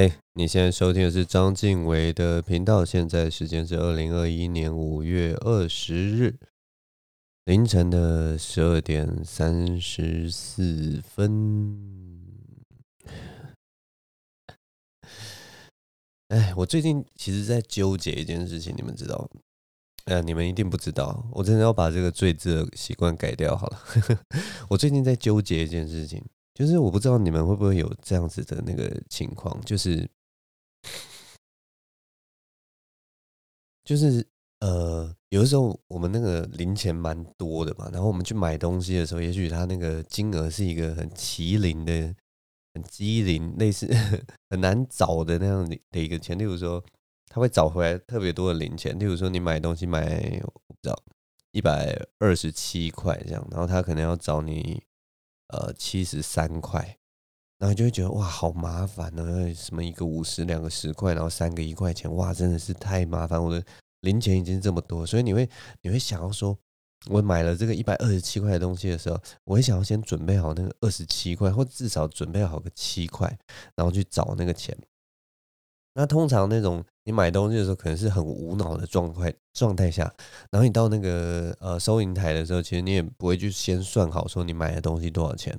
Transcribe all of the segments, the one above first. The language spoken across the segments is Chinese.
哎你现在收听的是张晋唯的频道。现在时间是二零二一年五月二十日凌晨的十二点三十四分。哎，我最近其实在纠结一件事情，你们知道？呃，你们一定不知道，我真的要把这个赘字的习惯改掉。好了，我最近在纠结一件事情。就是我不知道你们会不会有这样子的那个情况，就是就是呃，有的时候我们那个零钱蛮多的嘛，然后我们去买东西的时候，也许他那个金额是一个很麒麟的、很机灵、类似很难找的那样的一个钱，例如说，他会找回来特别多的零钱，例如说你买东西买我不知道一百二十七块这样，然后他可能要找你。呃，七十三块，然后就会觉得哇，好麻烦呢！什么一个五十，两个十块，然后三个一块钱，哇，真的是太麻烦。我的零钱已经这么多，所以你会你会想要说，我买了这个一百二十七块的东西的时候，我会想要先准备好那个二十七块，或至少准备好个七块，然后去找那个钱。那通常那种你买东西的时候，可能是很无脑的状态状态下，然后你到那个呃收银台的时候，其实你也不会去先算好说你买的东西多少钱。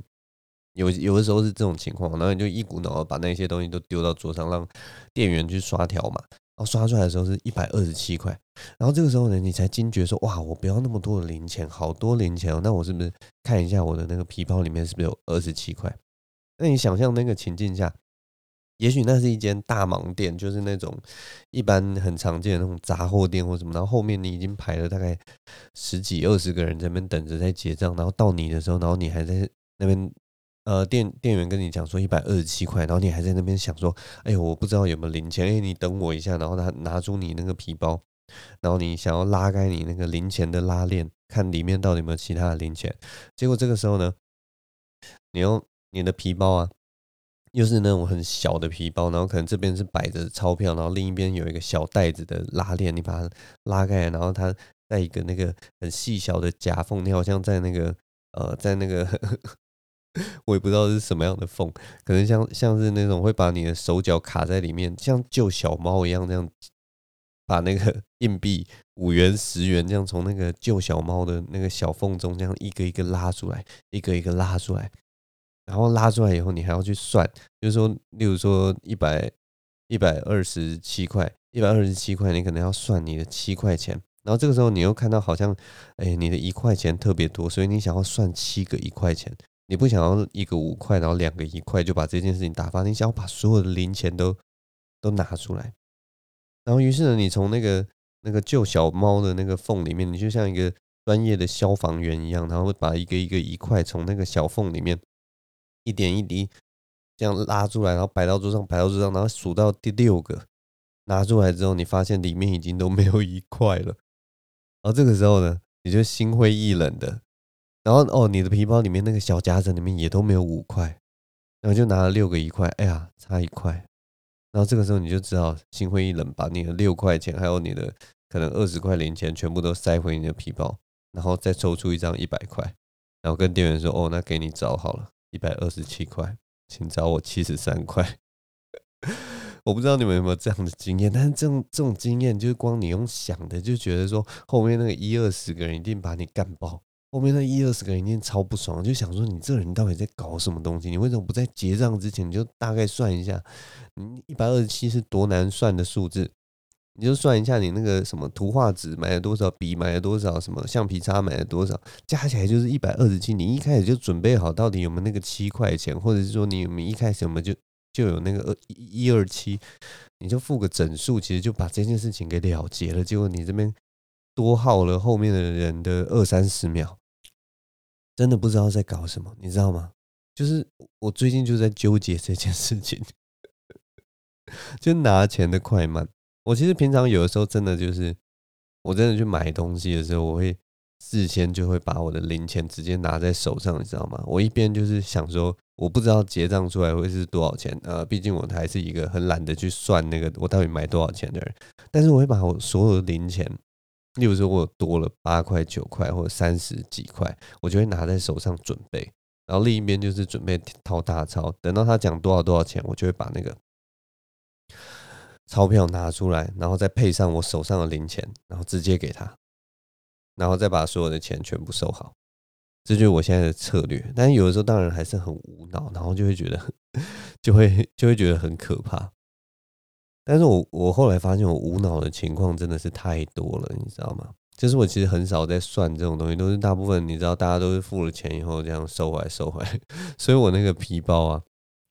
有有的时候是这种情况，然后你就一股脑的把那些东西都丢到桌上，让店员去刷条码，然后刷出来的时候是一百二十七块，然后这个时候呢，你才惊觉说哇，我不要那么多的零钱，好多零钱哦，那我是不是看一下我的那个皮包里面是不是有二十七块？那你想象那个情境下。也许那是一间大盲店，就是那种一般很常见的那种杂货店或什么。然后后面你已经排了大概十几二十个人在那边等着在结账，然后到你的时候，然后你还在那边，呃，店店员跟你讲说一百二十七块，然后你还在那边想说，哎呦，我不知道有没有零钱，哎，你等我一下，然后他拿出你那个皮包，然后你想要拉开你那个零钱的拉链，看里面到底有没有其他的零钱。结果这个时候呢，你用你的皮包啊。又是那种很小的皮包，然后可能这边是摆着钞票，然后另一边有一个小袋子的拉链，你把它拉开，然后它在一个那个很细小的夹缝，你好像在那个呃，在那个 我也不知道是什么样的缝，可能像像是那种会把你的手脚卡在里面，像救小猫一样，这样把那个硬币五元、十元这样从那个救小猫的那个小缝中这样一个一个拉出来，一个一个拉出来。然后拉出来以后，你还要去算，就是说，例如说一百一百二十七块，一百二十七块，你可能要算你的七块钱。然后这个时候，你又看到好像，哎，你的一块钱特别多，所以你想要算七个一块钱，你不想要一个五块，然后两个一块就把这件事情打发，你想要把所有的零钱都都拿出来。然后于是呢，你从那个那个救小猫的那个缝里面，你就像一个专业的消防员一样，然后把一个一个一块从那个小缝里面。一点一滴这样拉出来，然后摆到桌上，摆到桌上，然后数到第六个拿出来之后，你发现里面已经都没有一块了。然后这个时候呢，你就心灰意冷的。然后哦，你的皮包里面那个小夹子里面也都没有五块，然后就拿了六个一块，哎呀，差一块。然后这个时候你就只好心灰意冷，把你的六块钱还有你的可能二十块零钱全部都塞回你的皮包，然后再抽出一张一百块，然后跟店员说：“哦，那给你找好了。”一百二十七块，请找我七十三块。我不知道你们有没有这样的经验，但是这种这种经验，就是光你用想的，就觉得说后面那个一二十个人一定把你干爆，后面那一二十个人一定超不爽，就想说你这人到底在搞什么东西？你为什么不在结账之前就大概算一下？你一百二十七是多难算的数字？你就算一下，你那个什么图画纸买了多少，笔买了多少，什么橡皮擦买了多少，加起来就是一百二十七。你一开始就准备好到底有没有那个七块钱，或者是说你有没有一开始有没有就就有那个二一二七，你就付个整数，其实就把这件事情给了结了。结果你这边多耗了后面的人的二三十秒，真的不知道在搞什么，你知道吗？就是我最近就在纠结这件事情，就拿钱的快慢。我其实平常有的时候真的就是，我真的去买东西的时候，我会事先就会把我的零钱直接拿在手上，你知道吗？我一边就是想说，我不知道结账出来会是多少钱，呃，毕竟我还是一个很懒得去算那个我到底买多少钱的人。但是我会把我所有的零钱，例如说我多了八块、九块或者三十几块，我就会拿在手上准备，然后另一边就是准备掏大钞，等到他讲多少多少钱，我就会把那个。钞票拿出来，然后再配上我手上的零钱，然后直接给他，然后再把所有的钱全部收好。这就是我现在的策略。但是有的时候当然还是很无脑，然后就会觉得，就会就会觉得很可怕。但是我我后来发现，我无脑的情况真的是太多了，你知道吗？就是我其实很少在算这种东西，都是大部分你知道，大家都是付了钱以后这样收回来收回来。所以我那个皮包啊，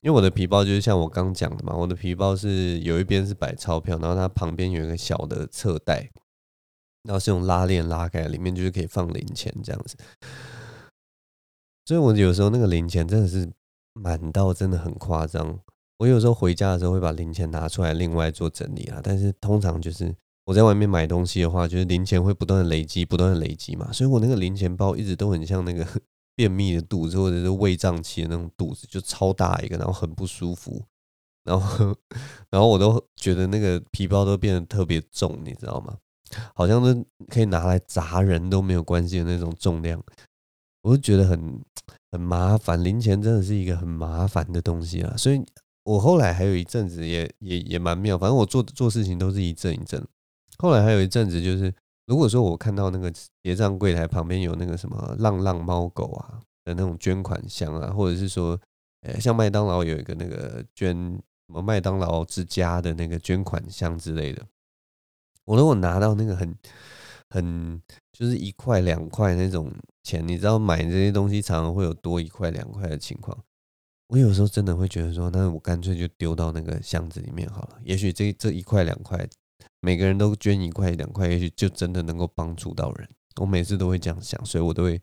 因为我的皮包就是像我刚讲的嘛，我的皮包是有一边是摆钞票，然后它旁边有一个小的侧袋，然后是用拉链拉开，里面就是可以放零钱这样子。所以我有时候那个零钱真的是满到真的很夸张。我有时候回家的时候会把零钱拿出来另外做整理啊，但是通常就是我在外面买东西的话，就是零钱会不断的累积，不断的累积嘛，所以我那个零钱包一直都很像那个便秘的肚子或者是胃胀气的那种肚子，就超大一个，然后很不舒服，然后 然后我都觉得那个皮包都变得特别重，你知道吗？好像是可以拿来砸人都没有关系的那种重量，我就觉得很很麻烦，零钱真的是一个很麻烦的东西啊，所以。我后来还有一阵子也也也蛮妙，反正我做做事情都是一阵一阵。后来还有一阵子就是，如果说我看到那个结账柜台旁边有那个什么浪浪猫狗啊的那种捐款箱啊，或者是说，呃，像麦当劳有一个那个捐什么麦当劳之家的那个捐款箱之类的，我如果拿到那个很很就是一块两块那种钱，你知道买这些东西常常会有多一块两块的情况。我有时候真的会觉得说，那我干脆就丢到那个箱子里面好了。也许这这一块两块，每个人都捐一块两块，也许就真的能够帮助到人。我每次都会这样想，所以我都会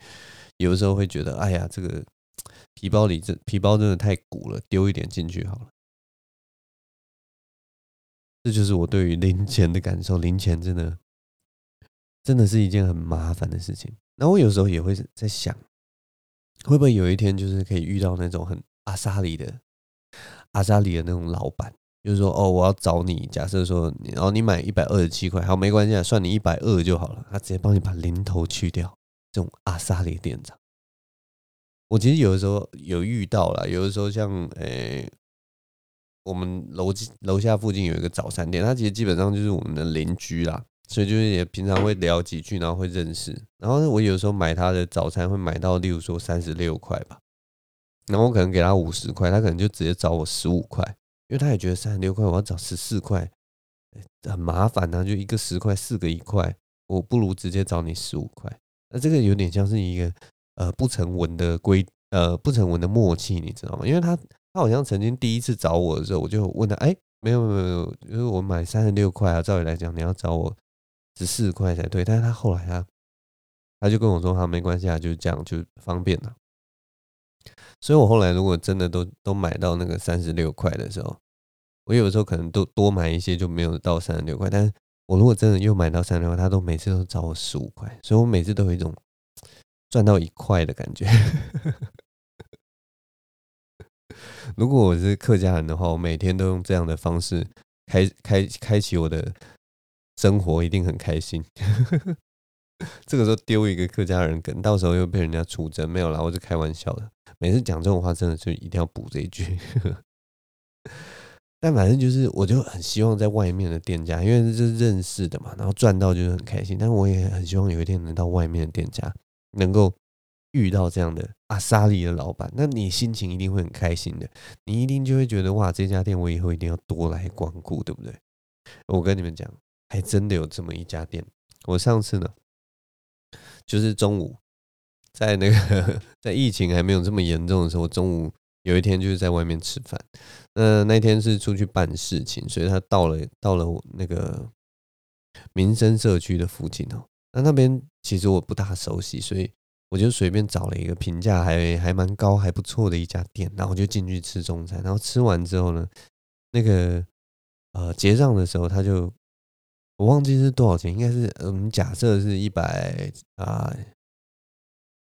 有的时候会觉得，哎呀，这个 皮包里这皮包真的太鼓了，丢一点进去好了。这就是我对于零钱的感受，零钱真的真的是一件很麻烦的事情。那我有时候也会在想，会不会有一天就是可以遇到那种很阿萨里的阿萨里的那种老板，就是说，哦，我要找你。假设说，然后你买一百二十七块，好，没关系啊，算你一百二就好了。他直接帮你把零头去掉。这种阿萨里店长，我其实有的时候有遇到了，有的时候像，诶、我们楼楼下附近有一个早餐店，他其实基本上就是我们的邻居啦，所以就是也平常会聊几句，然后会认识。然后我有时候买他的早餐会买到，例如说三十六块吧。然后我可能给他五十块，他可能就直接找我十五块，因为他也觉得三十六块我要找十四块很麻烦啊，就一个十块，四个一块，我不如直接找你十五块。那这个有点像是一个呃不成文的规呃不成文的默契，你知道吗？因为他他好像曾经第一次找我的时候，我就问他，哎，没有没有没有，就是我买三十六块啊，照理来讲你要找我十四块才对，但是他后来他他就跟我说，他没关系啊，就是这样就方便了。所以，我后来如果真的都都买到那个三十六块的时候，我有时候可能都多买一些，就没有到三十六块。但是我如果真的又买到三十六块，他都每次都找我十五块，所以我每次都有一种赚到一块的感觉。如果我是客家人的话，我每天都用这样的方式开开开启我的生活，一定很开心。这个时候丢一个客家人梗，到时候又被人家出征，没有啦，我是开玩笑的。每次讲这种话，真的就一定要补这一句。但反正就是，我就很希望在外面的店家，因为这是认识的嘛，然后赚到就是很开心。但我也很希望有一天能到外面的店家，能够遇到这样的阿萨里的老板，那你心情一定会很开心的。你一定就会觉得哇，这家店我以后一定要多来光顾，对不对？我跟你们讲，还真的有这么一家店。我上次呢。就是中午，在那个 在疫情还没有这么严重的时候，中午有一天就是在外面吃饭。那那天是出去办事情，所以他到了到了那个民生社区的附近哦。那那边其实我不大熟悉，所以我就随便找了一个评价还还蛮高还不错的一家店，然后就进去吃中餐。然后吃完之后呢，那个呃结账的时候他就。我忘记是多少钱，应该是嗯，假设是一百啊，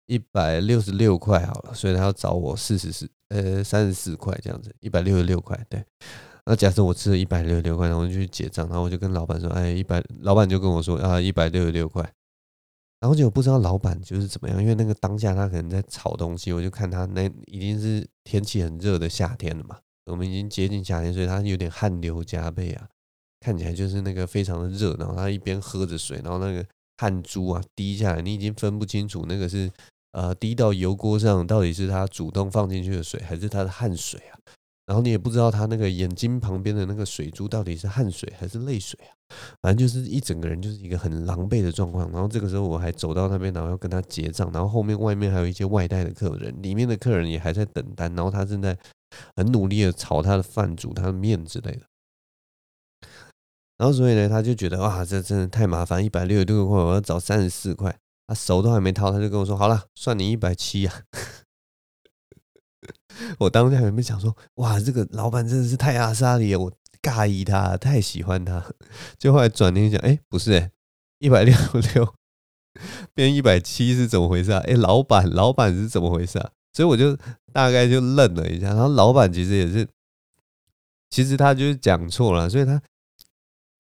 一百六十六块好了，所以他要找我四十四呃三十四块这样子，一百六十六块对。那假设我吃了一百六十六块，然后我就去结账，然后我就跟老板说，哎，一百，老板就跟我说啊，一百六十六块。然后就不知道老板就是怎么样，因为那个当下他可能在炒东西，我就看他那已经是天气很热的夏天了嘛，我们已经接近夏天，所以他有点汗流浃背啊，看起来就是那个非常的热，然后他一边喝着水，然后那个汗珠啊滴下来，你已经分不清楚那个是呃滴到油锅上到底是他主动放进去的水，还是他的汗水啊。然后你也不知道他那个眼睛旁边的那个水珠到底是汗水还是泪水啊，反正就是一整个人就是一个很狼狈的状况。然后这个时候我还走到那边，然后要跟他结账，然后后面外面还有一些外带的客人，里面的客人也还在等单，然后他正在很努力的炒他的饭、煮他的面之类的。然后所以呢，他就觉得哇，这真的太麻烦，一百六十六块，我要找三十四块，他手都还没掏，他就跟我说好了，算你一百七呀。我当下有没有想说，哇，这个老板真的是太阿莎力了，我尬意他，太喜欢他。就后来转念想，哎，不是哎，一百六十六变一百七是怎么回事啊？哎，老板，老板是怎么回事啊？所以我就大概就愣了一下。然后老板其实也是，其实他就是讲错了，所以他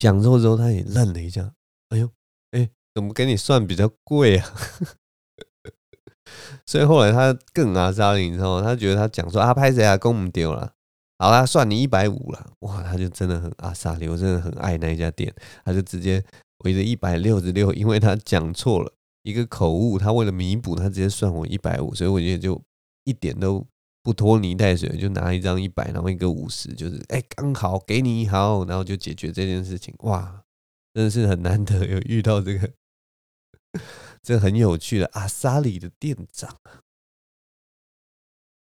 讲错之后他也愣了一下。哎呦，哎，怎么给你算比较贵啊？所以后来他更阿莎力，你知道吗？他觉得他讲说啊，拍谁啊，公唔丢了，好啦，算你一百五了。哇，他就真的很阿莎力，我真的很爱那一家店。他就直接围着一百六十六，因为他讲错了一个口误，他为了弥补，他直接算我一百五。所以我觉得就一点都不拖泥带水，就拿一张一百，然后一个五十，就是哎，刚好给你好，然后就解决这件事情。哇，真的是很难得有遇到这个。这很有趣的阿莎里的店长，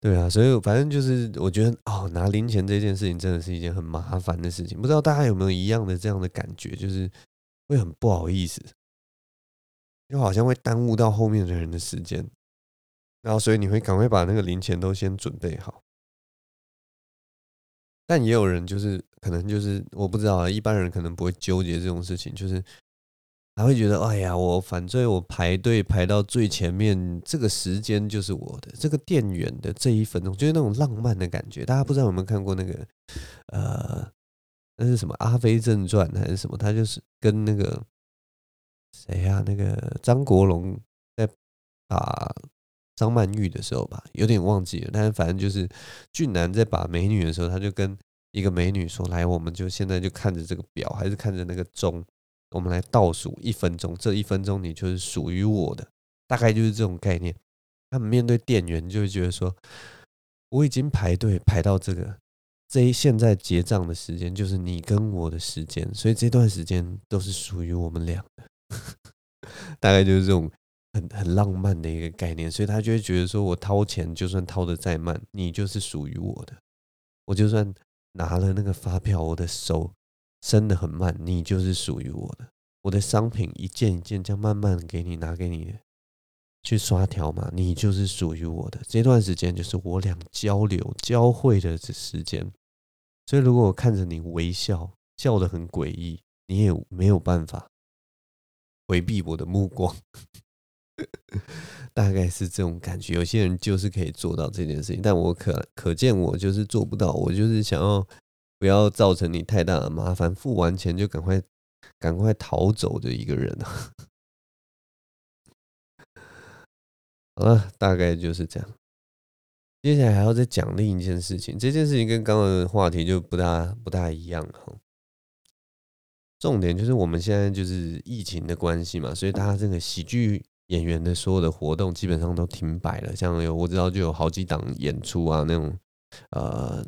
对啊，所以反正就是我觉得哦，拿零钱这件事情真的是一件很麻烦的事情。不知道大家有没有一样的这样的感觉，就是会很不好意思，就好像会耽误到后面的人的时间，然后所以你会赶快把那个零钱都先准备好。但也有人就是可能就是我不知道啊，一般人可能不会纠结这种事情，就是。还会觉得，哎呀，我反正我排队排到最前面，这个时间就是我的，这个店员的这一分钟，就是那种浪漫的感觉。大家不知道有没有看过那个，呃，那是什么《阿飞正传》还是什么？他就是跟那个谁呀、啊，那个张国荣在把张曼玉的时候吧，有点忘记了。但是反正就是俊男在把美女的时候，他就跟一个美女说：“来，我们就现在就看着这个表，还是看着那个钟。”我们来倒数一分钟，这一分钟你就是属于我的，大概就是这种概念。他们面对店员就会觉得说，我已经排队排到这个，这一现在结账的时间就是你跟我的时间，所以这段时间都是属于我们俩的。大概就是这种很浪漫的一个概念，所以他就会觉得说，我掏钱就算掏得再慢，你就是属于我的。我就算拿了那个发票，我的手。伸得很慢，你就是属于我的。我的商品一件一件这样慢慢给你拿给你去刷条码，你就是属于我的。这段时间就是我俩交流交汇的这时间。所以如果我看着你微笑，笑得很诡异，你也没有办法回避我的目光。大概是这种感觉。有些人就是可以做到这件事情，但我可可见我就是做不到。我就是想要。不要造成你太大的麻烦，付完钱就赶快赶快逃走的一个人！好了，大概就是这样。接下来还要再讲另一件事情，这件事情跟刚刚的话题就不大不大一样哈。重点就是我们现在就是疫情的关系嘛，所以大家这个喜剧演员的所有的活动基本上都停摆了。像有我知道就有好几档演出啊，那种呃。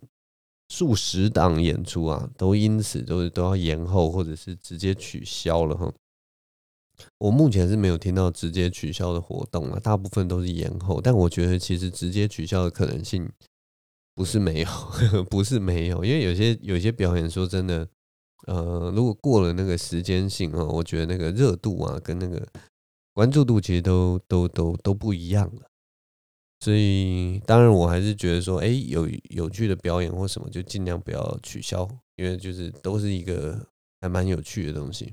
数十档演出啊，都因此都是都要延后，或者是直接取消了哈。我目前是没有听到直接取消的活动啊，大部分都是延后。但我觉得其实直接取消的可能性不是没有，不是没有，因为有些有些表演说真的，呃，如果过了那个时间性啊，我觉得那个热度啊，跟那个关注度其实都都都都不一样了。所以，当然，我还是觉得说，哎，有有趣的表演或什么，就尽量不要取消，因为就是都是一个还蛮有趣的东西。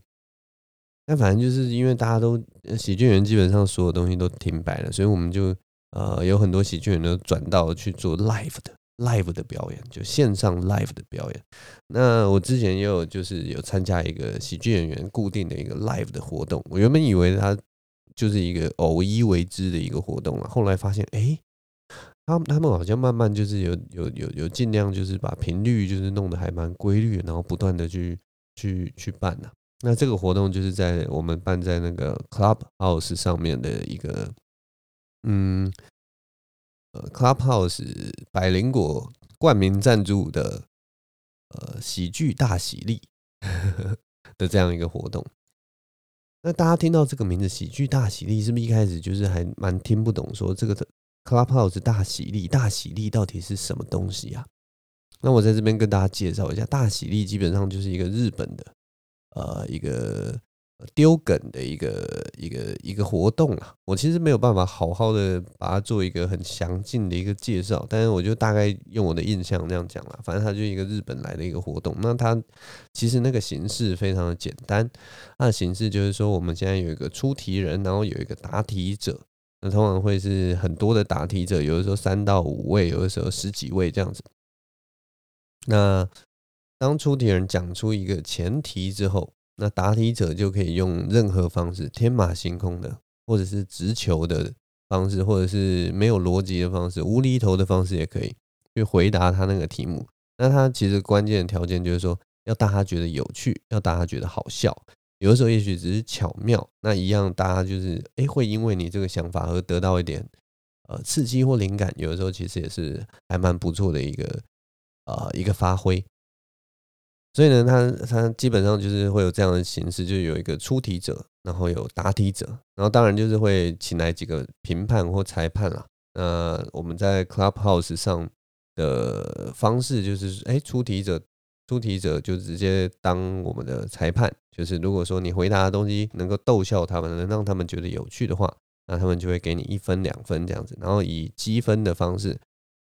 但反正就是因为大家都喜剧人基本上所有东西都停摆了，所以我们就呃有很多喜剧人都转到去做 live 的 live 的表演，就线上 live 的表演。那我之前也有就是有参加一个喜剧演员固定的一个 live 的活动，我原本以为他。就是一个偶一为之的一个活动了，后来发现，哎，他他们好像慢慢就是有有有有尽量就是把频率就是弄得还蛮规律，然后不断的去去去办呐、那这个活动就是在我们办在那个 Clubhouse 上面的一个，嗯，呃，Clubhouse 百灵果冠名赞助的呃喜剧大喜利 的这样一个活动。那大家听到这个名字“喜剧大喜利”，是不是一开始就是还蛮听不懂？说这个的。Clubhouse 大喜利，大喜利到底是什么东西啊？那我在这边跟大家介绍一下，大喜利基本上就是一个日本的，呃，一个丢梗的一个一个一个活动啊。我其实没有办法好好的把它做一个很详尽的一个介绍，但是我就大概用我的印象这样讲了。反正它就一个日本来的一个活动，那它其实那个形式非常的简单，它的形式就是说，我们现在有一个出题人，然后有一个答题者。那通常会是很多的答题者，有的时候三到五位，有的时候十几位这样子。那当出题人讲出一个前提之后，那答题者就可以用任何方式，天马行空的，或者是直球的方式，或者是没有逻辑的方式，无厘头的方式也可以去回答他那个题目。那他其实关键的条件就是说，要大家觉得有趣，要大家觉得好笑。有的时候也许只是巧妙，那一样大家就是哎，会因为你这个想法而得到一点呃刺激或灵感。有的时候其实也是还蛮不错的一个呃一个发挥。所以呢，他他基本上就是会有这样的形式，就有一个出题者，然后有答题者，然后当然就是会请来几个评判或裁判啦。那我们在 Clubhouse 上的方式就是哎，出题者。出题者就直接当我们的裁判，就是如果说你回答的东西能够逗笑他们，能让他们觉得有趣的话，那他们就会给你一分两分这样子，然后以积分的方式，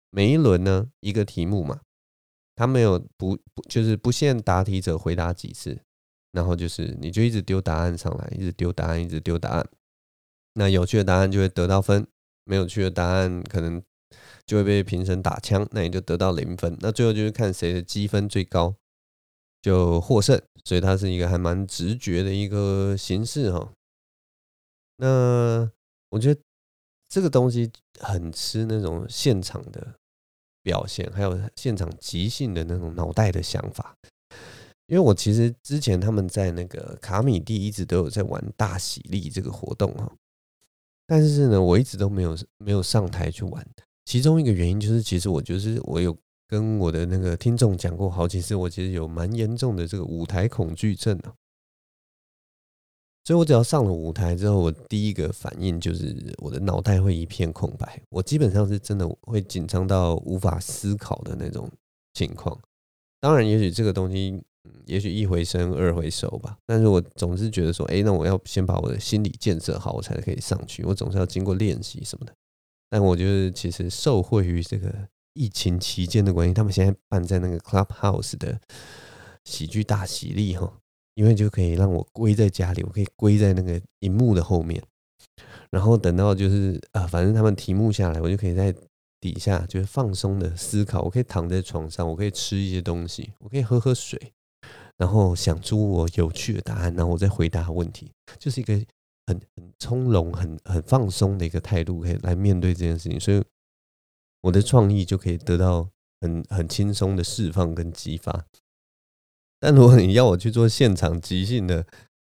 每一轮呢一个题目嘛，他没有不不就是不限答题者回答几次，然后就是你就一直丢答案上来，一直丢答案，一直丢答案，那有趣的答案就会得到分，没有趣的答案可能。就会被评审打枪，那你就得到零分。那最后就是看谁的积分最高，就获胜。所以它是一个还蛮直觉的一个形式哈。那我觉得这个东西很吃那种现场的表现，还有现场即兴的那种脑袋的想法。因为我其实之前他们在那个卡米蒂一直都有在玩大喜利这个活动哈，但是呢，我一直都没有没有上台去玩。其中一个原因就是，其实我就是我有跟我的那个听众讲过好几次，我其实有蛮严重的这个舞台恐惧症啊。所以我只要上了舞台之后，我第一个反应就是我的脑袋会一片空白，我基本上是真的会紧张到无法思考的那种情况。当然，也许这个东西，也许一回生二回熟吧。但是我总是觉得说，哎，那我要先把我的心理建设好，我才可以上去。我总是要经过练习什么的。但我觉得其实受惠于这个疫情期间的关系，他们现在办在那个 Clubhouse 的喜剧大喜利哈，因为就可以让我归在家里，我可以归在那个荧幕的后面，然后等到就是啊，反正他们题目下来，我就可以在底下就是放松的思考，我可以躺在床上，我可以吃一些东西，我可以喝喝水，然后想出我有趣的答案，然后我再回答问题，就是一个。很很从容、很很放松的一个态度，可以来面对这件事情，所以我的创意就可以得到很很轻松的释放跟激发。但如果你要我去做现场即兴的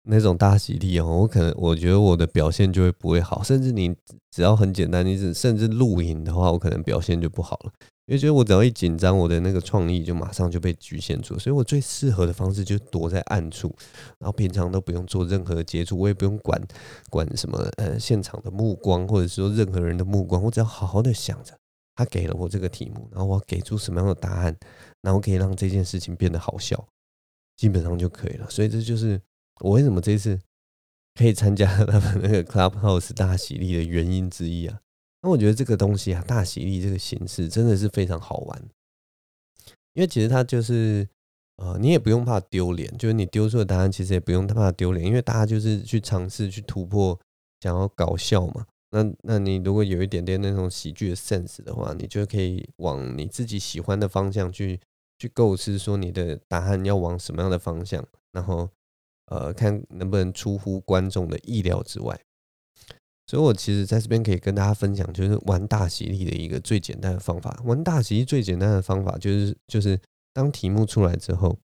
那种大喜利哦，我可能我觉得我的表现就会不会好，甚至你只要很简单，你只甚至录影的话，我可能表现就不好了。因为觉得我只要一紧张，我的那个创意就马上就被局限住，所以我最适合的方式就躲在暗处，然后平常都不用做任何的接触，我也不用管管什么呃现场的目光，或者说任何人的目光，我只要好好的想着他给了我这个题目，然后我给出什么样的答案，然后可以让这件事情变得好笑，基本上就可以了。所以这就是我为什么这次可以参加 他们那个 Clubhouse 大喜力的原因之一啊。那我觉得这个东西啊，大喜力这个形式真的是非常好玩，因为其实它就是呃，你也不用怕丢脸，就是你丢出的答案其实也不用怕丢脸，因为大家就是去尝试去突破，想要搞笑嘛。那那你如果有一点点那种喜剧的 sense 的话，你就可以往你自己喜欢的方向去去构思，说你的答案要往什么样的方向，然后呃，看能不能出乎观众的意料之外。所以我其实在这边可以跟大家分享，就是玩大喜利的一个最简单的方法。玩大喜利最简单的方法就是，就是当题目出来之后，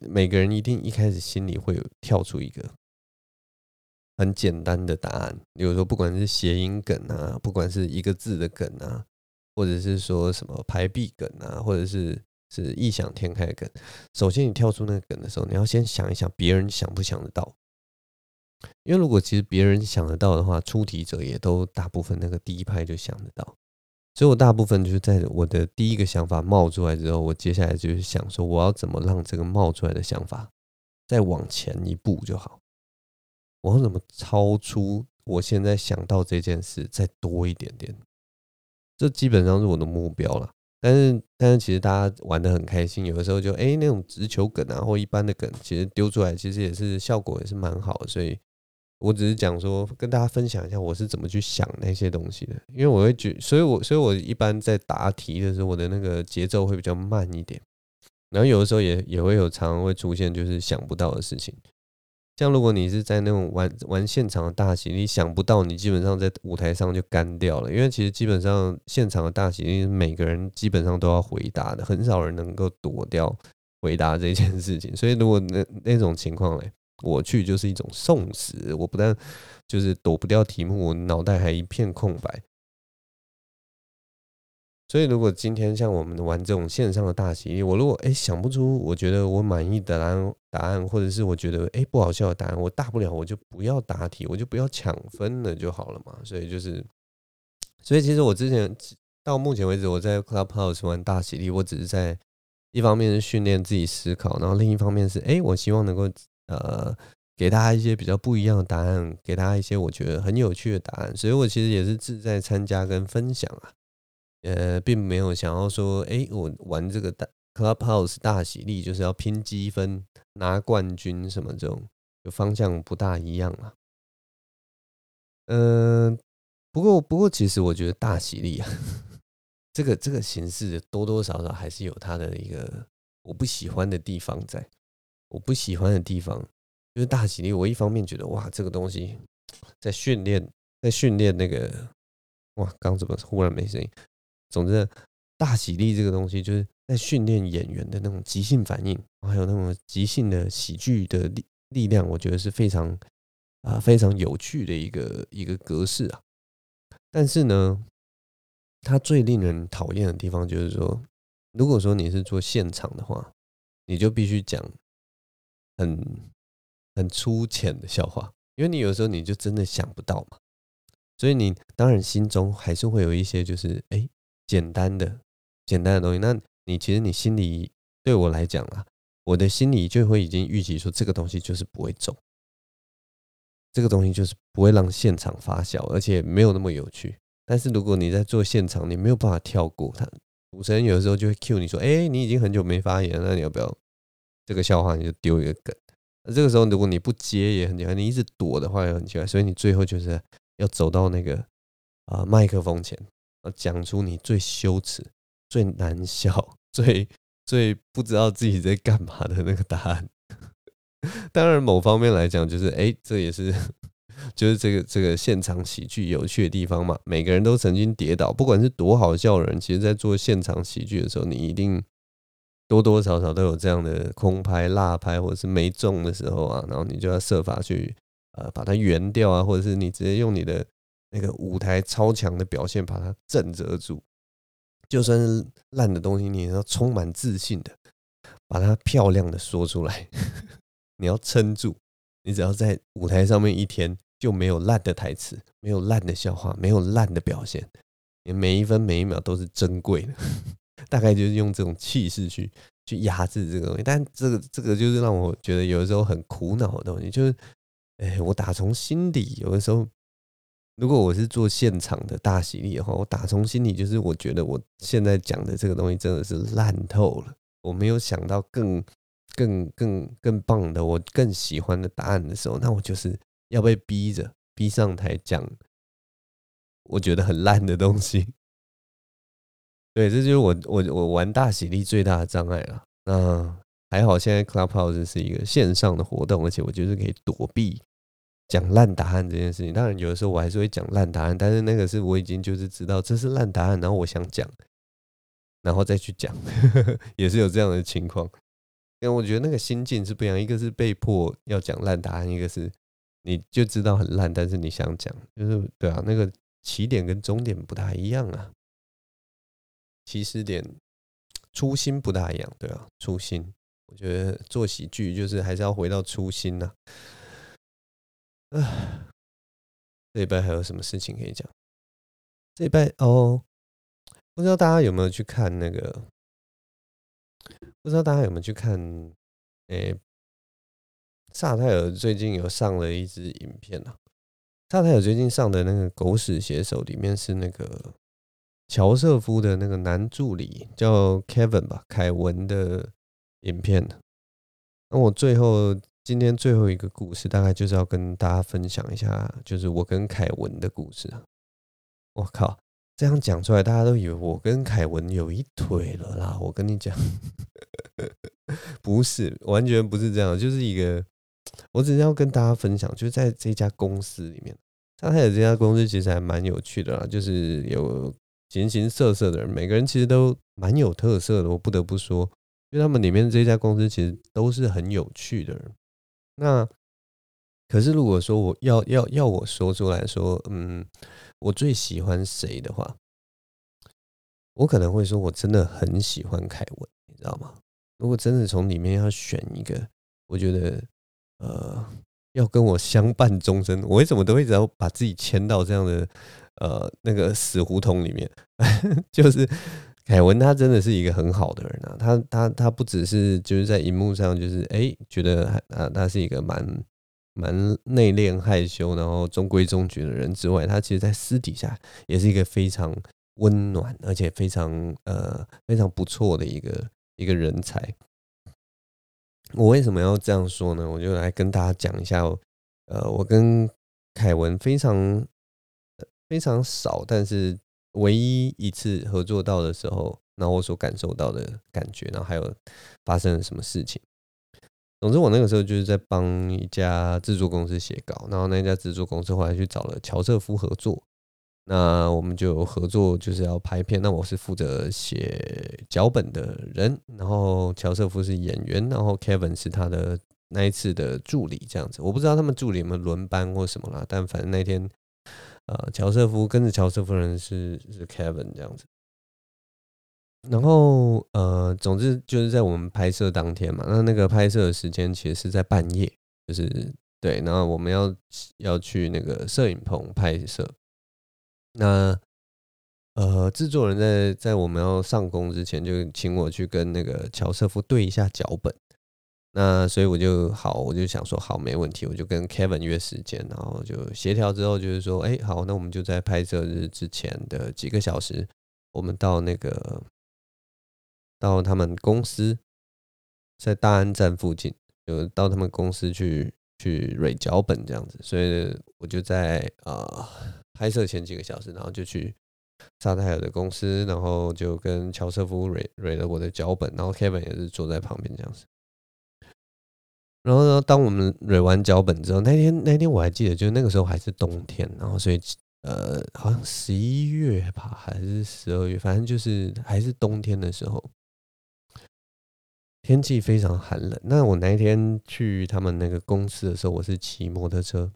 每个人一定一开始心里会有跳出一个很简单的答案。比如说，不管是谐音梗啊，不管是一个字的梗啊，或者是说什么排比梗啊，或者是是异想天开的梗。首先，你跳出那个梗的时候，你要先想一想别人想不想得到。因为如果其实别人想得到的话，出题者也都大部分那个第一拍就想得到，所以我大部分就是在我的第一个想法冒出来之后，我接下来就是想说，我要怎么让这个冒出来的想法再往前一步就好，我要怎么超出我现在想到这件事再多一点点，这基本上是我的目标了。但是，但是其实大家玩得很开心，有的时候就哎那种直球梗啊，或一般的梗，其实丢出来其实也是效果也是蛮好的，所以。我只是讲说，跟大家分享一下我是怎么去想那些东西的，因为我会觉，所以我所以我一般在答题的时候，我的那个节奏会比较慢一点，然后有的时候也也会有常常会出现就是想不到的事情，像如果你是在那种玩玩现场的大喜，你想不到，你基本上在舞台上就干掉了，因为其实基本上现场的大喜，每个人基本上都要回答的，很少人能够躲掉回答这件事情，所以如果那那种情况嘞。我去就是一种送死，我不但就是躲不掉题目，我脑袋还一片空白。所以，如果今天像我们玩这种线上的大喜，我如果哎想不出我觉得我满意的然后答案，或者是我觉得哎不好笑的答案，我大不了我就不要答题，我就不要抢分了就好了嘛。所以就是，所以其实我之前到目前为止，我在 Clubhouse 玩大喜利，我只是在一方面是训练自己思考，然后另一方面是哎，我希望能够。呃，给大家一些比较不一样的答案，给大家一些我觉得很有趣的答案，所以我其实也是志在参加跟分享啊，呃，并没有想要说，哎，我玩这个大 Clubhouse 大喜利就是要拼积分拿冠军什么这种，就方向不大一样啊。嗯、不过不过，其实我觉得大喜利啊，这个这个形式多多少少还是有它的一个我不喜欢的地方在。我不喜欢的地方就是大喜利。我一方面觉得哇，这个东西在训练，在训练那个哇，刚怎么忽然没声音？总之，大喜利这个东西就是在训练演员的那种即兴反应，还有那种即兴的喜剧的力力量。我觉得是非常啊非常有趣的一个一个格式啊。但是呢，它最令人讨厌的地方就是说，如果说你是做现场的话，你就必须讲。很很粗浅的笑话，因为你有时候你就真的想不到嘛，所以你当然心中还是会有一些就是哎简单的简单的东西。那你其实你心里对我来讲啊，我的心里就会已经预期说这个东西就是不会中，这个东西就是不会让现场发笑，而且没有那么有趣。但是如果你在做现场，你没有办法跳过它，主持人有的时候就会 cue 你说，哎，你已经很久没发言了，那你要不要？这个笑话你就丢一个梗，那这个时候如果你不接也很奇怪，你一直躲的话也很奇怪，所以你最后就是要走到那个啊麦克风前，讲出你最羞耻、最难笑、最最不知道自己在干嘛的那个答案。当然，某方面来讲，就是哎，这也是就是这个这个现场喜剧有趣的地方嘛。每个人都曾经跌倒，不管是多好笑的人，其实在做现场喜剧的时候，你一定。多多少少都有这样的空拍、落拍，或者是没中的时候啊，然后你就要设法去呃把它圆掉啊，或者是你直接用你的那个舞台超强的表现把它震慑住。就算是烂的东西，你也要充满自信的把它漂亮的说出来。你要撑住，你只要在舞台上面一天，就没有烂的台词，没有烂的笑话，没有烂的表现，你每一分每一秒都是珍贵的。大概就是用这种气势去去压制这个东西，但这个这个就是让我觉得有的时候很苦恼的东西，就是，哎，我打从心底有的时候，如果我是做现场的大喜力的话，我打从心里就是我觉得我现在讲的这个东西真的是烂透了，我没有想到更更更更棒的，我更喜欢的答案的时候，那我就是要被逼着逼上台讲，我觉得很烂的东西。对，这就是我我我玩大喜力最大的障碍了。那还好，现在 Clubhouse 是一个线上的活动，而且我觉得可以躲避讲烂答案这件事情。当然，有的时候我还是会讲烂答案，但是那个是我已经就是知道这是烂答案，然后我想讲，然后再去讲，也是有这样的情况。因为我觉得那个心境是不一样，一个是被迫要讲烂答案，一个是你就知道很烂，但是你想讲，就是对啊，那个起点跟终点不太一样啊，起始点初心不大一样，对啊，初心，我觉得做喜剧就是还是要回到初心呐。啊，这一拜还有什么事情可以讲？这一拜哦，不知道大家有没有去看那个？不知道大家有没有去看？诶、欸，萨泰尔最近有上了一支影片啊。萨泰尔最近上的那个《狗屎写手》里面是那个乔瑟夫的那个男助理叫 Kevin 吧，凯文的影片。那我最后今天最后一个故事，大概就是要跟大家分享一下，就是我跟凯文的故事啊。我靠！这样讲出来，大家都以为我跟凯文有一腿了啦。我跟你讲，不是，完全不是这样，就是一个，我只是要跟大家分享，就是在这家公司里面，他还有这家公司其实还蛮有趣的啦，就是有形形色色的人，每个人其实都蛮有特色的。我不得不说，因为他们里面这家公司其实都是很有趣的人。那可是如果说我要要要我说出来说，嗯。我最喜欢谁的话，我可能会说，我真的很喜欢凯文，你知道吗？如果真的从里面要选一个，我觉得呃，要跟我相伴终身，我为什么都会只要把自己牵到这样的呃那个死胡同里面？就是凯文，他真的是一个很好的人啊，他他他不只是就是在荧幕上就是哎、觉得啊他是一个蛮。蛮内敛害羞，然后中规中矩的人之外，他其实，在私底下也是一个非常温暖，而且非常呃非常不错的一个一个人才。我为什么要这样说呢？我就来跟大家讲一下，呃，我跟凯文非常非常少，但是唯一一次合作到的时候，然后我所感受到的感觉，然后还有发生了什么事情。总之，我那个时候就是在帮一家制作公司写稿，然后那家制作公司后来去找了乔瑟夫合作，那我们就合作就是要拍片，那我是负责写脚本的人，然后乔瑟夫是演员，然后 Kevin 是他的那一次的助理，这样子。我不知道他们助理有没有轮班或什么啦，但反正那天，呃，乔瑟夫跟着乔瑟夫人是是 Kevin 这样子。然后呃，总之就是在我们拍摄当天嘛，那那个拍摄的时间其实是在半夜，就是对，然后我们要要去那个摄影棚拍摄。那呃，制作人在在我们要上工之前，就请我去跟那个乔瑟夫对一下脚本。那所以我就好，我就想说好，没问题，我就跟 Kevin 约时间，然后就协调之后，就是说，哎，好，那我们就在拍摄日之前的几个小时，我们到那个。到他们公司，在大安站附近，就到他们公司去去蕊脚本这样子，所以我就在啊、呃、拍摄前几个小时，然后就去萨泰尔的公司，然后就跟乔瑟夫蕊蕊了我的脚本，然后 Kevin 也是坐在旁边这样子。然后呢，当我们蕊完脚本之后，那天那天我还记得，就是那个时候还是冬天，然后所以呃好像十一月吧，还是十二月，反正就是还是冬天的时候。天气非常寒冷。那我那一天去他们那个公司的时候，我是骑摩托车。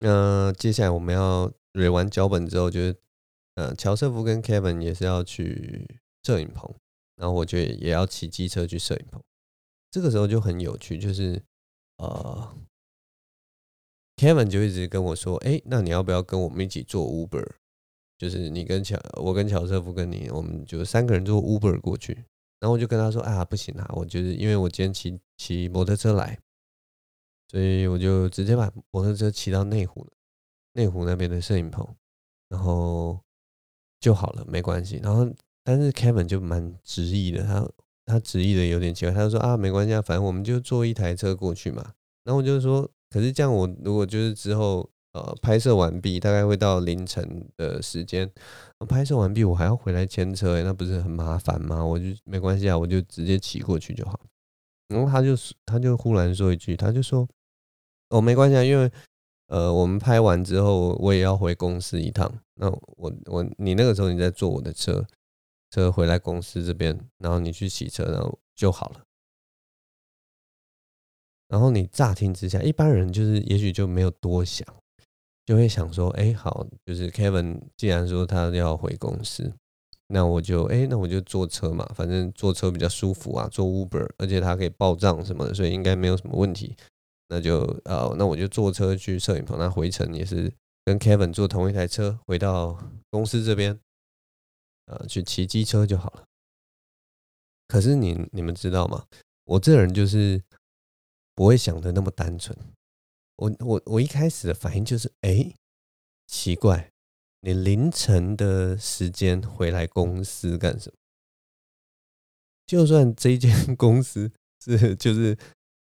那接下来我们要蕊完脚本之后，就是呃，乔瑟夫跟 Kevin 也是要去摄影棚，然后我就也要骑机车去摄影棚。这个时候就很有趣，就是呃，Kevin 就一直跟我说：“哎，那你要不要跟我们一起坐 Uber？就是你跟乔，我跟乔瑟夫跟你，我们就三个人坐 Uber 过去。”然后我就跟他说：“啊，不行啊，我就是因为我今天骑骑摩托车来，所以我就直接把摩托车骑到内湖，内湖那边的摄影棚，然后就好了，没关系。然后，但是 Kevin 就蛮执意的，他他执意的有点奇怪，他就说啊，没关系啊，反正我们就坐一台车过去嘛。然后我就说，可是这样我如果就是之后。”呃，拍摄完毕，大概会到凌晨的时间。拍摄完毕，我还要回来牵车，欸，那不是很麻烦吗？我就没关系啊，我就直接骑过去就好。然后他就他就忽然说一句，他就说：“哦，没关系啊，因为呃，我们拍完之后我也要回公司一趟。那我我你那个时候你在坐我的车车回来公司这边，然后你去洗车，然后就好了。然后你乍听之下，一般人就是也许就没有多想，就会想说，哎，好，就是 Kevin 既然说他要回公司。那我就哎，那我就坐车嘛，反正坐车比较舒服啊，坐 Uber，而且它可以报账什么的，所以应该没有什么问题。那就呃，那我就坐车去摄影棚，那回程也是跟 Kevin 坐同一台车回到公司这边，呃，去骑机车就好了。可是你你们知道吗？我这人就是不会想的那么单纯。我我我一开始的反应就是，哎，奇怪。你凌晨的时间回来公司干什么？就算这间 公司是就是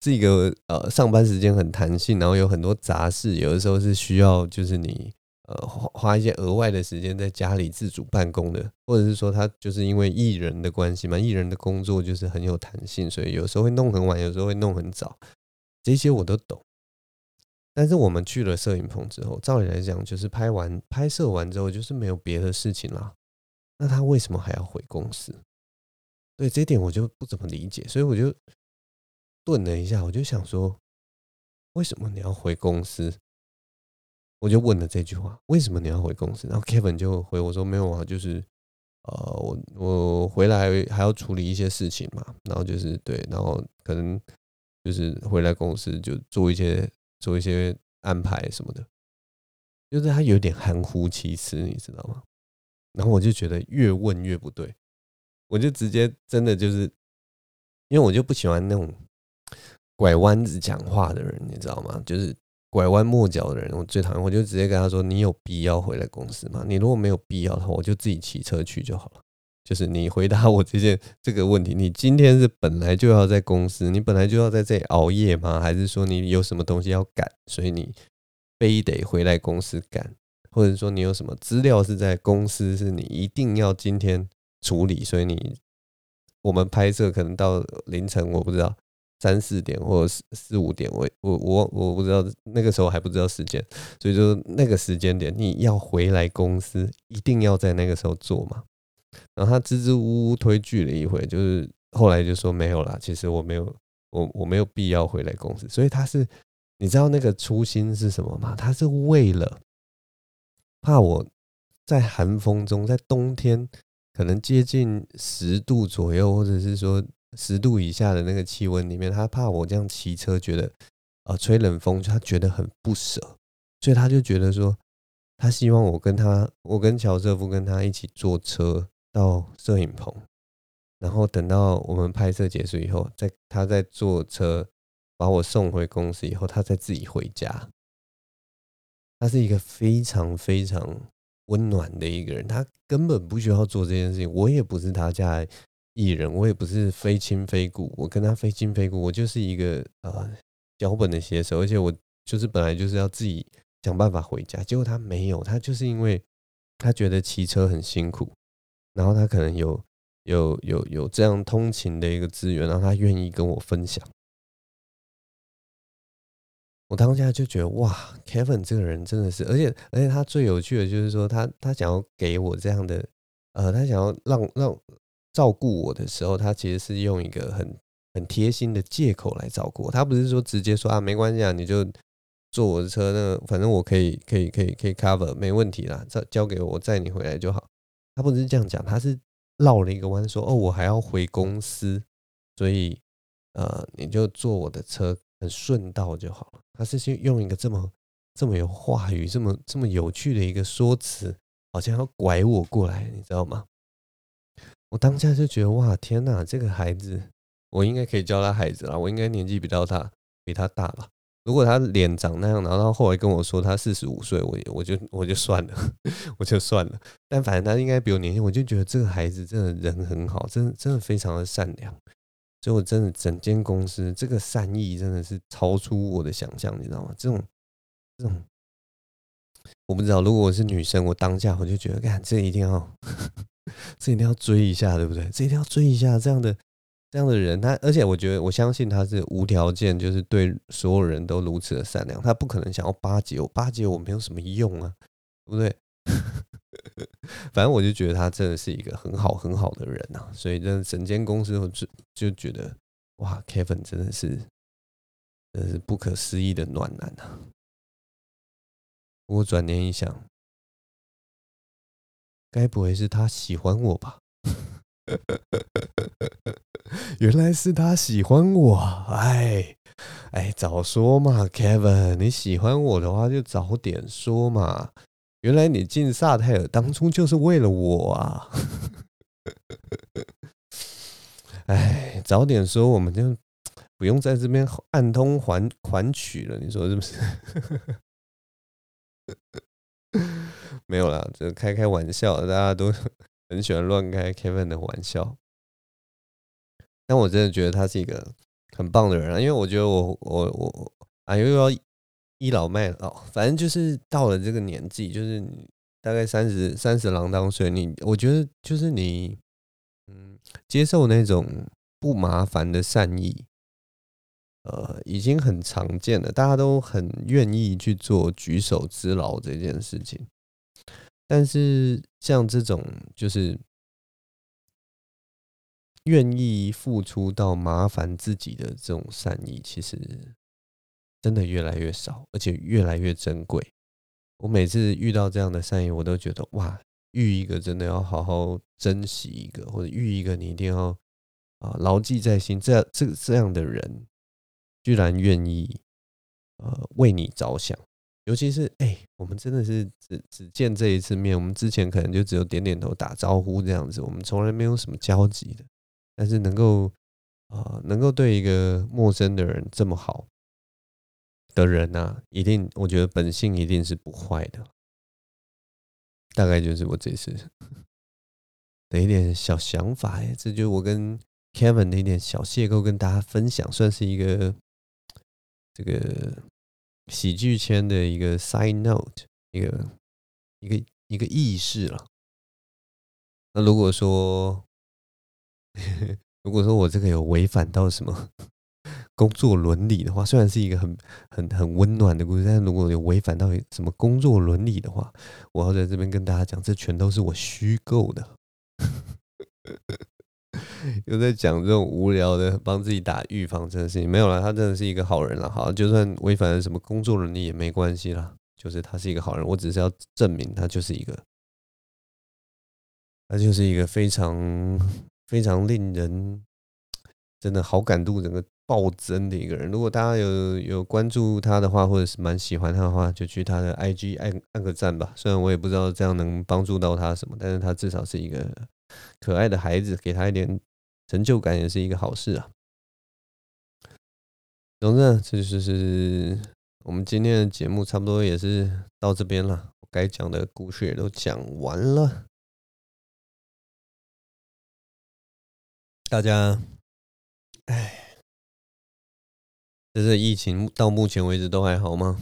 是一个呃上班时间很弹性，然后有很多杂事，有的时候是需要就是你呃花花一些额外的时间在家里自主办公的，或者是说他就是因为艺人的关系嘛，艺人的工作就是很有弹性，所以有时候会弄很晚，有时候会弄很早，这些我都懂。但是我们去了摄影棚之后，照理来讲，就是拍完拍摄完之后，就是没有别的事情啦。那他为什么还要回公司？对，这点我就不怎么理解，所以我就顿了一下，我就想说，为什么你要回公司？我就问了这句话：为什么你要回公司？然后 Kevin 就回我说：没有啊，就是呃，我我回来还要处理一些事情嘛，然后就是对，然后可能就是回来公司就做一些。做一些安排什么的，就是他有点含糊其辞，你知道吗？然后我就觉得越问越不对，我就直接真的就是，因为我就不喜欢那种拐弯子讲话的人，你知道吗？就是拐弯抹角的人，我最讨厌。我就直接跟他说：“你有必要回来公司吗？你如果没有必要的话，我就自己骑车去就好了。”就是你回答我这件这个问题，你今天是本来就要在公司，你本来就要在这里熬夜吗？还是说你有什么东西要赶，所以你非得回来公司赶？或者说你有什么资料是在公司，是你一定要今天处理，所以你我们拍摄可能到凌晨，我不知道三四点或者四四五点，我我我我不知道那个时候还不知道时间，所以说那个时间点你要回来公司，一定要在那个时候做嘛？然后他支支吾吾推拒了一回，就是后来就说没有啦，其实我没有，我我没有必要回来公司。所以他是，你知道那个初心是什么吗？他是为了怕我在寒风中，在冬天可能接近十度左右，或者是说十度以下的那个气温里面，他怕我这样骑车觉得啊、吹冷风，他觉得很不舍，所以他就觉得说，他希望我跟他，我跟乔瑟夫跟他一起坐车。到摄影棚，然后等到我们拍摄结束以后，再他再坐车把我送回公司以后，他再自己回家。他是一个非常非常温暖的一个人，他根本不需要做这件事情。我也不是他家艺人，我也不是非亲非故，我跟他非亲非故，我就是一个呃脚本的写手，而且我就是本来就是要自己想办法回家，结果他没有，他就是因为他觉得骑车很辛苦。然后他可能有有有有这样通勤的一个资源，然后他愿意跟我分享。我当下就觉得哇，Kevin 这个人真的是，而且而且他最有趣的就是说他，他想要给我这样的，呃，他想要让让照顾我的时候，他其实是用一个很很贴心的借口来照顾我。他不是说直接说啊，没关系啊，你就坐我的车，那反正我可以可以可以可以 cover，没问题啦，交交给我，我载你回来就好。他不是这样讲，他是绕了一个弯说：“哦，我还要回公司，所以呃，你就坐我的车，很顺道就好了。”他是去用一个这么这么有话语、这么这么有趣的一个说辞，好像要拐我过来，你知道吗？我当下就觉得哇，天哪，这个孩子，我应该可以叫他孩子了，我应该年纪比较大，比他大吧。如果他脸长那样，然后他后来跟我说他四十五岁，我我就我就算了，我就算了。但反正他应该比我年轻，我就觉得这个孩子真的人很好，真的真的非常的善良。所以我真的整间公司这个善意真的是超出我的想象，你知道吗？这种这种我不知道，如果我是女生，我当下我就觉得，干这一定要，这一定要追一下，对不对？这一定要追一下，这样的这样的人，他而且我觉得我相信他是无条件，就是对所有人都如此的善良，他不可能想要巴结我，巴结我没有什么用啊，对不对？反正我就觉得他真的是一个很好很好的人呐、啊，所以这整间公司我就就觉得哇，Kevin 真的是真是不可思议的暖男啊！我转念一想，该不会是他喜欢我吧？原来是他喜欢我，哎哎，早说嘛，Kevin，你喜欢我的话就早点说嘛。原来你进萨泰尔当初就是为了我啊！哎，早点说，我们就不用在这边暗通款款曲了，你说是不是？没有啦，就开开玩笑，大家都 很喜欢乱开 Kevin 的玩笑。但我真的觉得他是一个很棒的人啊，因为我觉得我我我啊又要倚老卖老，反正就是到了这个年纪，就是大概三十三十郎当岁，你我觉得就是你嗯接受那种不麻烦的善意，呃，已经很常见了，大家都很愿意去做举手之劳这件事情。但是像这种就是。愿意付出到麻烦自己的这种善意，其实真的越来越少，而且越来越珍贵。我每次遇到这样的善意，我都觉得哇，遇一个真的要好好珍惜一个，或者遇一个你一定要啊牢记在心。这样这这样的人，居然愿意呃为你着想，尤其是哎、我们真的是只只见这一次面，我们之前可能就只有点点头打招呼这样子，我们从来没有什么交集的。但是能够啊、能够对一个陌生的人这么好的人呐、一定我觉得本性一定是不坏的。大概就是我这次 的一点小想法哎，这就是我跟 Kevin 的一点小邂逅，跟大家分享，算是一个 这个喜剧圈的一个 side note，一个一个一个意识了。那如果说，如果说我这个有违反到什么 工作伦理的话，虽然是一个很很很温暖的故事，但是如果有违反到什么工作伦理的话，我要在这边跟大家讲，这全都是我虚构的。又在讲这种无聊的帮自己打预防针的事情，没有啦，他真的是一个好人了。好，就算违反了什么工作伦理也没关系啦，就是他是一个好人，我只是要证明他就是一个，他就是一个非常。非常令人真的好感度整个暴增的一个人。如果大家有有关注他的话，或者是蛮喜欢他的话，就去他的 IG 按按个赞吧。虽然我也不知道这样能帮助到他什么，但是他至少是一个可爱的孩子，给他一点成就感也是一个好事啊。总之，这就是我们今天的节目，差不多也是到这边了。我该讲的故事也都讲完了。大家，哎，这是疫情到目前为止都还好吗？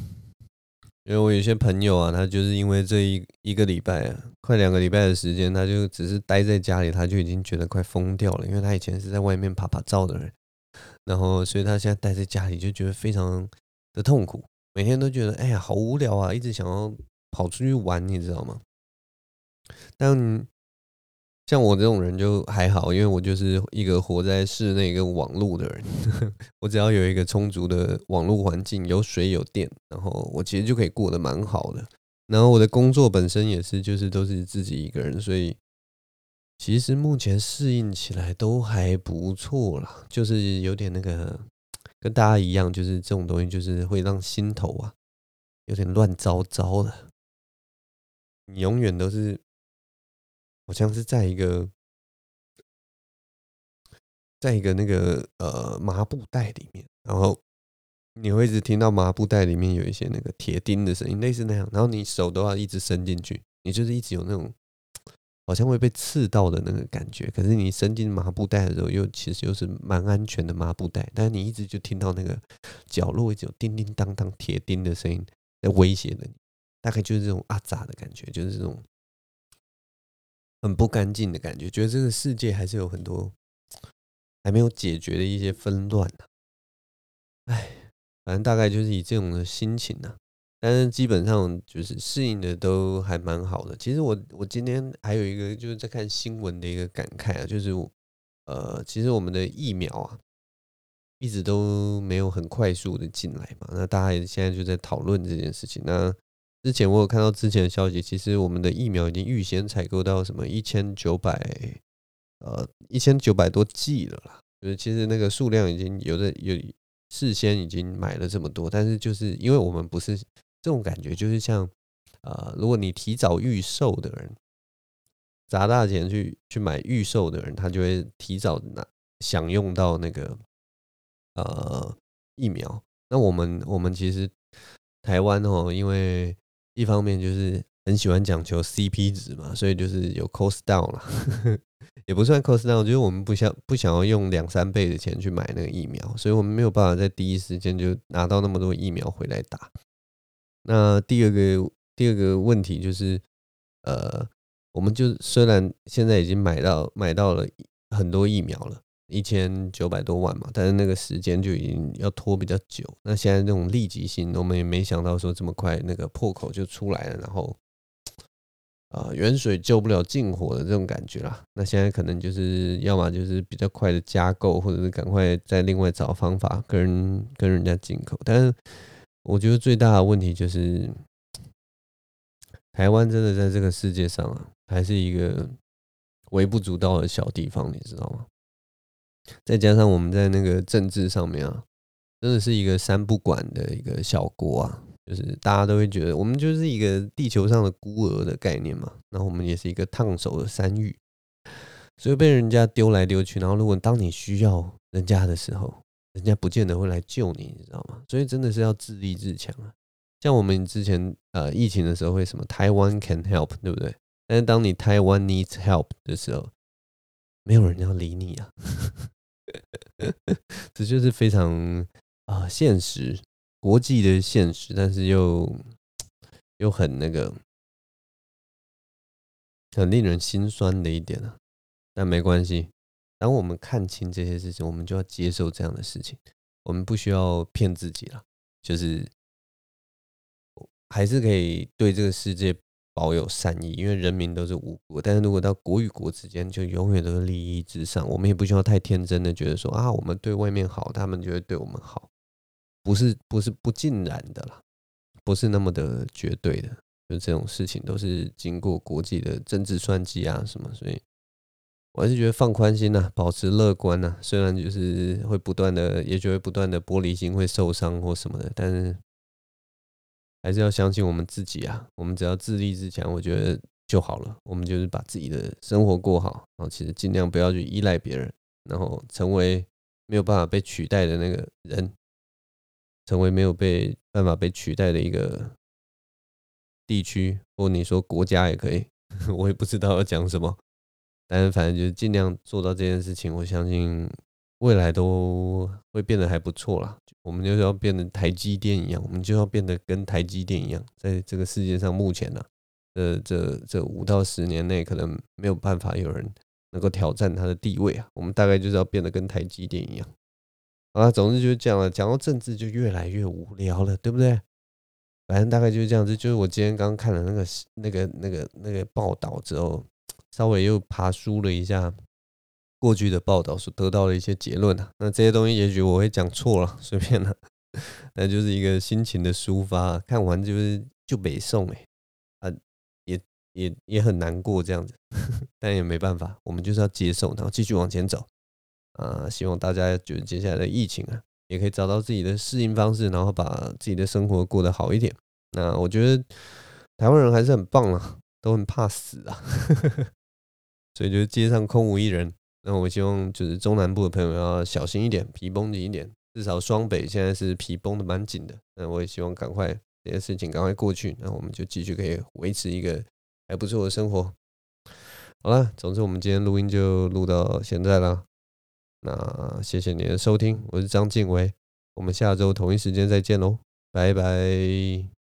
因为我有些朋友啊，他就是因为这一一个礼拜啊，快两个礼拜的时间，他就只是待在家里，他就已经觉得快疯掉了。因为他以前是在外面啪啪照的人，然后所以他现在待在家里就觉得非常的痛苦，每天都觉得哎呀好无聊啊，一直想要跑出去玩，你知道吗？但像我这种人就还好，因为我就是一个活在室内跟网络的人。我只要有一个充足的网络环境，有水有电，然后我其实就可以过得蛮好的。然后我的工作本身也是，就是都是自己一个人，所以其实目前适应起来都还不错啦。就是有点那个跟大家一样，就是这种东西就是会让心头啊有点乱糟糟的。你永远都是。好像是在一个，在一个那个呃麻布袋里面，然后你会一直听到麻布袋里面有一些那个铁钉的声音，类似那样，然后你手都要一直伸进去，你就是一直有那种好像会被刺到的那个感觉。可是你伸进麻布袋的时候，又其实又是蛮安全的麻布袋，但是你一直就听到那个角落一直有叮叮当当铁钉的声音在威胁着你，大概就是这种阿扎的感觉，就是这种。很不干净的感觉，觉得这个世界还是有很多还没有解决的一些纷乱呢。哎，反正大概就是以这种的心情呢，但是基本上就是适应的都还蛮好的。其实我我今天还有一个就是在看新闻的一个感慨啊，就是呃，其实我们的疫苗啊，一直都没有很快速的进来嘛。那大家现在就在讨论这件事情。那之前我有看到之前的消息，其实我们的疫苗已经预先采购到什么一千九百呃一千九百多剂了啦。就是其实那个数量已经有的有事先已经买了这么多，但是就是因为我们不是这种感觉，就是像呃如果你提早预售的人，砸大钱去去买预售的人，他就会提早拿享用到那个呃疫苗。那我们我们其实台湾哦，因为一方面就是很喜欢讲求 CP 值嘛，所以就是有 cost down 了，也不算 cost down，就是我们不想不想要用两三倍的钱去买那个疫苗，所以我们没有办法在第一时间就拿到那么多疫苗回来打。那第二个第二个问题就是，呃，我们就虽然现在已经买到买到了很多疫苗了。一千九百多万嘛，但是那个时间就已经要拖比较久。那现在这种立即性，我们也没想到说这么快那个破口就出来了，然后啊，远水救不了近火的这种感觉啦。那现在可能就是要么就是比较快的加购，或者是赶快再另外找方法跟跟人家进口。但是我觉得最大的问题就是，台湾真的在这个世界上啊，还是一个微不足道的小地方，你知道吗？再加上我们在那个政治上面啊，真的是一个三不管的一个小国啊，就是大家都会觉得我们就是一个地球上的孤儿的概念嘛，然后我们也是一个烫手的山芋，所以被人家丢来丢去，然后如果当你需要人家的时候，人家不见得会来救你，你知道吗？所以真的是要自立自强啊。像我们之前呃疫情的时候会什么台湾 can help，对不对？但是当你台湾 needs help 的时候，没有人要理你啊。这就是非常啊、现实，国际的现实，但是又又很那个，很令人心酸的一点啊。但没关系，当我们看清这些事情，我们就要接受这样的事情。我们不需要骗自己了，就是还是可以对这个世界。保有善意，因为人民都是无辜。但是如果到国与国之间，就永远都是利益至上。我们也不需要太天真的觉得说啊，我们对外面好，他们就会对我们好，不是不是不尽然的啦，不是那么的绝对的。就这种事情都是经过国际的政治算计啊什么，所以我还是觉得放宽心呐，保持乐观呐。虽然就是会不断的，也就会不断的玻璃心会受伤或什么的，但是。还是要相信我们自己啊！我们只要自立自强，我觉得就好了。我们就是把自己的生活过好，然后其实尽量不要去依赖别人，然后成为没有办法被取代的那个人，成为没有被办法被取代的一个地区，或你说国家也可以。我也不知道要讲什么，但是反正就是尽量做到这件事情。我相信。未来都会变得还不错啦，我们就是要变得台积电一样，我们就要变得跟台积电一样，在这个世界上目前呢，呃，这这五到十年内可能没有办法有人能够挑战它的地位啊。我们大概就是要变得跟台积电一样。好了，总之就是这样了。讲到政治就越来越无聊了，对不对？反正大概就是这样子。就是我今天刚看了那个那个那个那个报道之后，稍微又爬梳了一下。过去的报道所得到的一些结论啊，那这些东西也许我会讲错了，随便了，那就是一个心情的抒发。看完就是就北宋哎，啊，也也也很难过这样子，但也没办法，我们就是要接受，然后继续往前走啊。希望大家觉得接下来的疫情啊，也可以找到自己的适应方式，然后把自己的生活过得好一点。那我觉得台湾人还是很棒啊，都很怕死啊，所以就街上空无一人。那我希望就是中南部的朋友要小心一点，皮绷紧一点。至少双北现在是皮绷的蛮紧的。那我也希望赶快这些事情赶快过去，那我们就继续可以维持一个还不错的生活。好了，总之我们今天录音就录到现在了。那谢谢你的收听，我是张晋维，我们下周同一时间再见喽，拜拜。